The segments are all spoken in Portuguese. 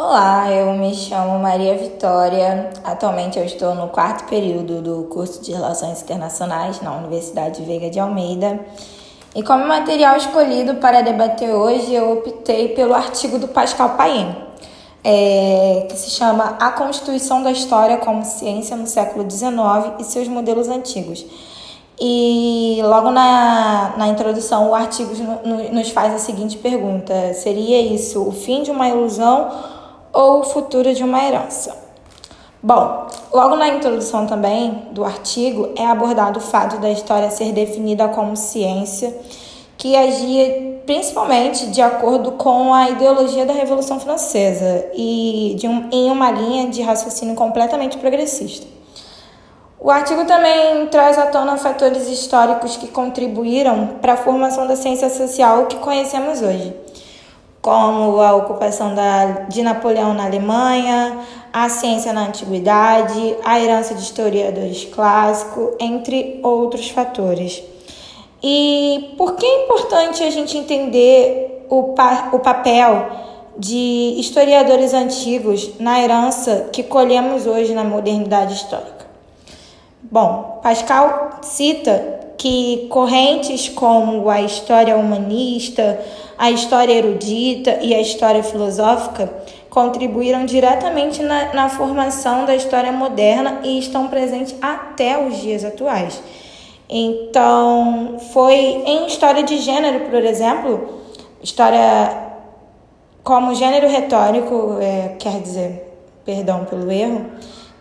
Olá, eu me chamo Maria Vitória. Atualmente eu estou no quarto período do curso de Relações Internacionais na Universidade Veiga de Almeida. E como material escolhido para debater hoje, eu optei pelo artigo do Pascal Payen, é, que se chama A Constituição da História como Ciência no Século XIX e seus Modelos Antigos. E logo na, na introdução, o artigo nos faz a seguinte pergunta: seria isso o fim de uma ilusão? Ou o futuro de uma herança. Bom, logo na introdução também do artigo é abordado o fato da história ser definida como ciência que agia principalmente de acordo com a ideologia da Revolução Francesa e de um, em uma linha de raciocínio completamente progressista. O artigo também traz à tona fatores históricos que contribuíram para a formação da ciência social que conhecemos hoje como a ocupação da, de Napoleão na Alemanha, a ciência na antiguidade, a herança de historiadores clássicos, entre outros fatores. E por que é importante a gente entender o, pa o papel de historiadores antigos na herança que colhemos hoje na modernidade histórica? Bom, Pascal cita que correntes como a história humanista, a história erudita e a história filosófica contribuíram diretamente na, na formação da história moderna e estão presentes até os dias atuais. Então, foi em história de gênero, por exemplo, história como gênero retórico, é, quer dizer, perdão pelo erro,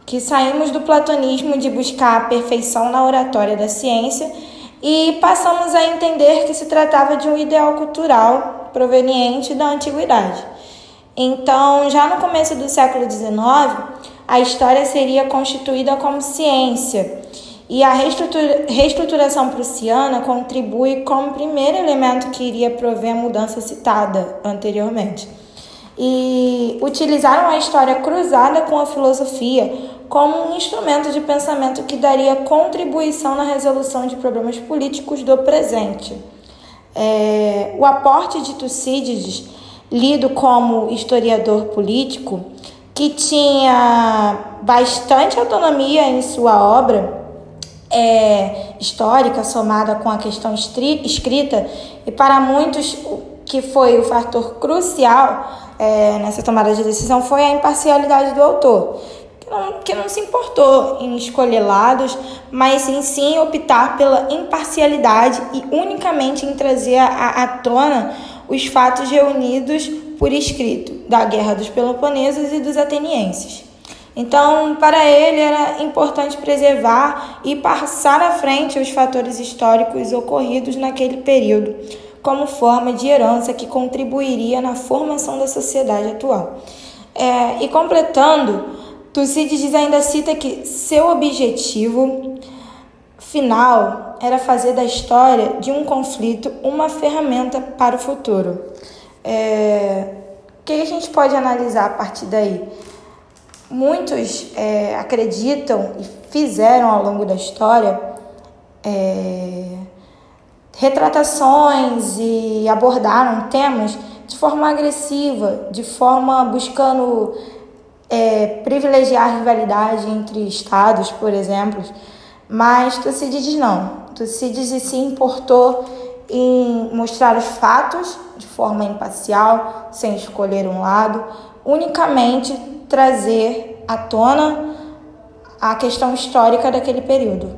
que saímos do platonismo de buscar a perfeição na oratória da ciência e passamos a entender que se tratava de um ideal cultural proveniente da antiguidade. Então, já no começo do século XIX, a história seria constituída como ciência e a reestrutura, reestruturação prussiana contribui como primeiro elemento que iria prover a mudança citada anteriormente. E utilizaram a história cruzada com a filosofia como um instrumento de pensamento que daria contribuição na resolução de problemas políticos do presente. É, o aporte de Tucídides, lido como historiador político, que tinha bastante autonomia em sua obra é, histórica, somada com a questão escrita, e para muitos que foi o fator crucial é, nessa tomada de decisão foi a imparcialidade do autor que não, que não se importou em escolher lados, mas em sim optar pela imparcialidade e unicamente em trazer à, à tona os fatos reunidos por escrito da Guerra dos Peloponesos e dos Atenienses. Então, para ele era importante preservar e passar à frente os fatores históricos ocorridos naquele período, como forma de herança que contribuiria na formação da sociedade atual. É, e completando, Tucídides ainda cita que seu objetivo final era fazer da história de um conflito uma ferramenta para o futuro. É, o que a gente pode analisar a partir daí? Muitos é, acreditam e fizeram ao longo da história é, retratações e abordaram temas de forma agressiva, de forma buscando é, privilegiar a rivalidade entre estados, por exemplo, mas Tucídides não. Tucídides se importou em mostrar os fatos de forma imparcial, sem escolher um lado, unicamente trazer à tona a questão histórica daquele período.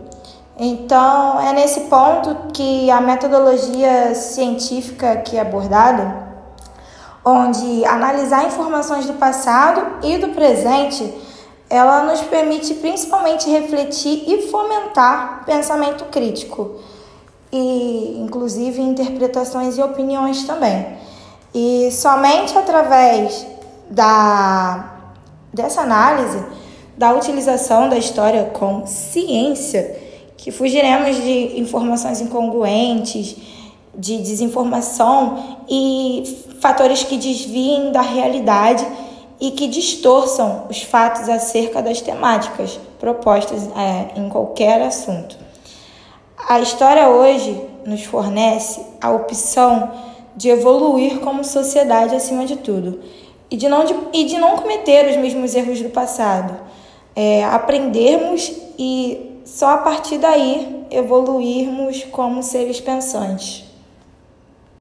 Então, é nesse ponto que a metodologia científica que é abordada onde analisar informações do passado e do presente, ela nos permite principalmente refletir e fomentar pensamento crítico e inclusive interpretações e opiniões também. E somente através da dessa análise, da utilização da história com ciência, que fugiremos de informações incongruentes, de desinformação e fatores que desviem da realidade e que distorçam os fatos acerca das temáticas propostas é, em qualquer assunto. A história hoje nos fornece a opção de evoluir como sociedade acima de tudo, e de não, de, e de não cometer os mesmos erros do passado. É, aprendermos e só a partir daí evoluirmos como seres pensantes.